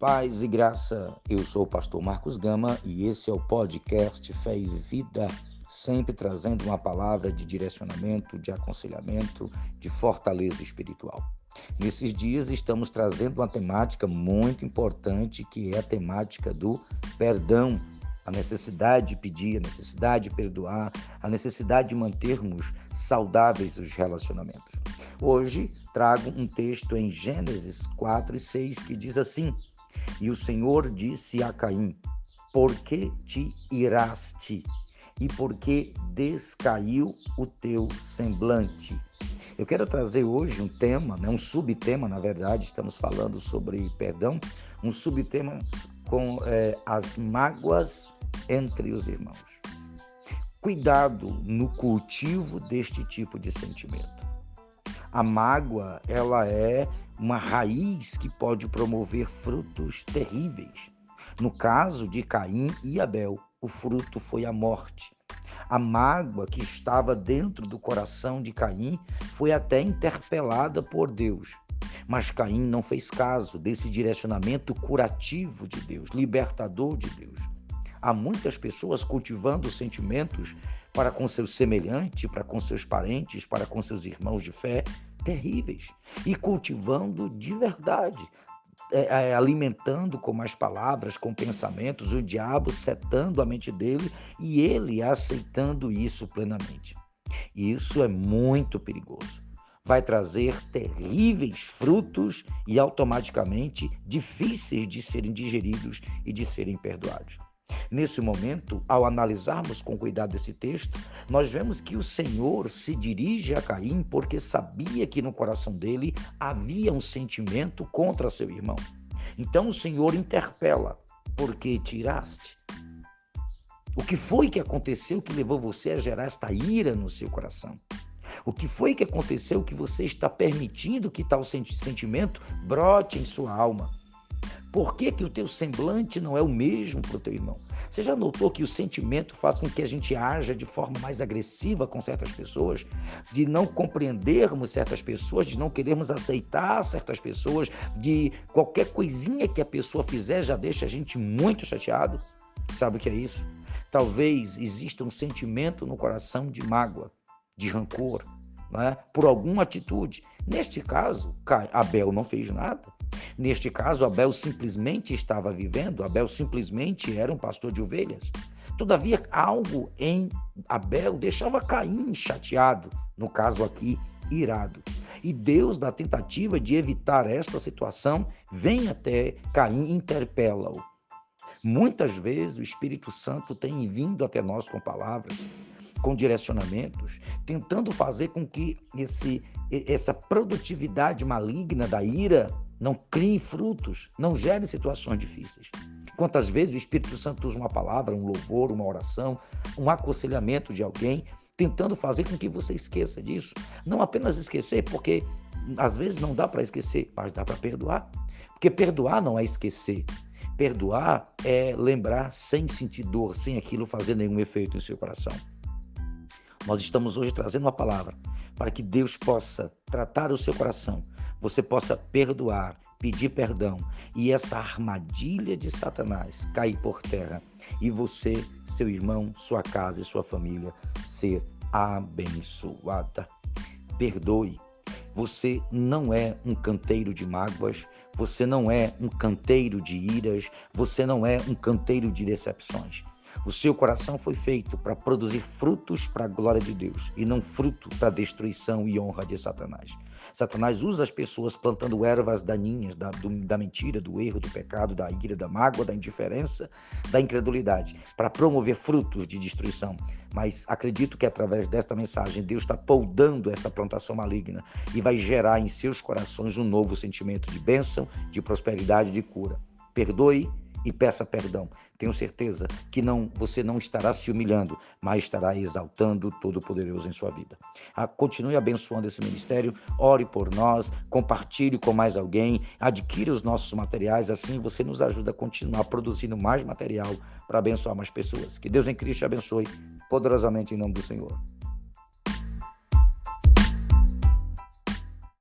Paz e graça, eu sou o pastor Marcos Gama e esse é o podcast Fé e Vida, sempre trazendo uma palavra de direcionamento, de aconselhamento, de fortaleza espiritual. Nesses dias estamos trazendo uma temática muito importante que é a temática do perdão, a necessidade de pedir, a necessidade de perdoar, a necessidade de mantermos saudáveis os relacionamentos. Hoje trago um texto em Gênesis 4 e 6 que diz assim: e o Senhor disse a Caim: Por que te iraste? E por que descaiu o teu semblante? Eu quero trazer hoje um tema, né, um subtema, na verdade, estamos falando sobre perdão, um subtema com é, as mágoas entre os irmãos. Cuidado no cultivo deste tipo de sentimento. A mágoa, ela é uma raiz que pode promover frutos terríveis. No caso de Caim e Abel, o fruto foi a morte. A mágoa que estava dentro do coração de Caim foi até interpelada por Deus. Mas Caim não fez caso desse direcionamento curativo de Deus, libertador de Deus. Há muitas pessoas cultivando sentimentos para com seus semelhantes, para com seus parentes, para com seus irmãos de fé, terríveis e cultivando de verdade, é, é, alimentando com mais palavras, com pensamentos, o diabo setando a mente dele e ele aceitando isso plenamente. Isso é muito perigoso. Vai trazer terríveis frutos e automaticamente difíceis de serem digeridos e de serem perdoados. Nesse momento, ao analisarmos com cuidado esse texto, nós vemos que o Senhor se dirige a Caim porque sabia que no coração dele havia um sentimento contra seu irmão. Então o Senhor interpela: por que tiraste? O que foi que aconteceu que levou você a gerar esta ira no seu coração? O que foi que aconteceu que você está permitindo que tal sentimento brote em sua alma? Por que, que o teu semblante não é o mesmo para o teu irmão? Você já notou que o sentimento faz com que a gente haja de forma mais agressiva com certas pessoas? De não compreendermos certas pessoas, de não querermos aceitar certas pessoas, de qualquer coisinha que a pessoa fizer já deixa a gente muito chateado? Sabe o que é isso? Talvez exista um sentimento no coração de mágoa, de rancor, né, por alguma atitude. Neste caso, Abel não fez nada. Neste caso, Abel simplesmente estava vivendo, Abel simplesmente era um pastor de ovelhas. Todavia, algo em Abel deixava Caim chateado, no caso aqui, irado. E Deus, na tentativa de evitar esta situação, vem até Caim e interpela-o. Muitas vezes o Espírito Santo tem vindo até nós com palavras com direcionamentos, tentando fazer com que esse, essa produtividade maligna da ira não crie frutos, não gere situações difíceis. Quantas vezes o Espírito Santo usa uma palavra, um louvor, uma oração, um aconselhamento de alguém, tentando fazer com que você esqueça disso. Não apenas esquecer, porque às vezes não dá para esquecer, mas dá para perdoar. Porque perdoar não é esquecer. Perdoar é lembrar sem sentir dor, sem aquilo fazer nenhum efeito em seu coração. Nós estamos hoje trazendo uma palavra para que Deus possa tratar o seu coração, você possa perdoar, pedir perdão e essa armadilha de Satanás cair por terra e você, seu irmão, sua casa e sua família ser abençoada. Perdoe. Você não é um canteiro de mágoas, você não é um canteiro de iras, você não é um canteiro de decepções. O seu coração foi feito para produzir frutos para a glória de Deus e não fruto para destruição e honra de Satanás. Satanás usa as pessoas plantando ervas daninhas da, do, da mentira, do erro, do pecado, da ira, da mágoa, da indiferença, da incredulidade, para promover frutos de destruição. Mas acredito que através desta mensagem Deus está poldando esta plantação maligna e vai gerar em seus corações um novo sentimento de bênção, de prosperidade, de cura. Perdoe e peça perdão. Tenho certeza que não você não estará se humilhando, mas estará exaltando o Todo-Poderoso em sua vida. Ah, continue abençoando esse ministério, ore por nós, compartilhe com mais alguém, adquira os nossos materiais, assim você nos ajuda a continuar produzindo mais material para abençoar mais pessoas. Que Deus em Cristo te abençoe poderosamente em nome do Senhor.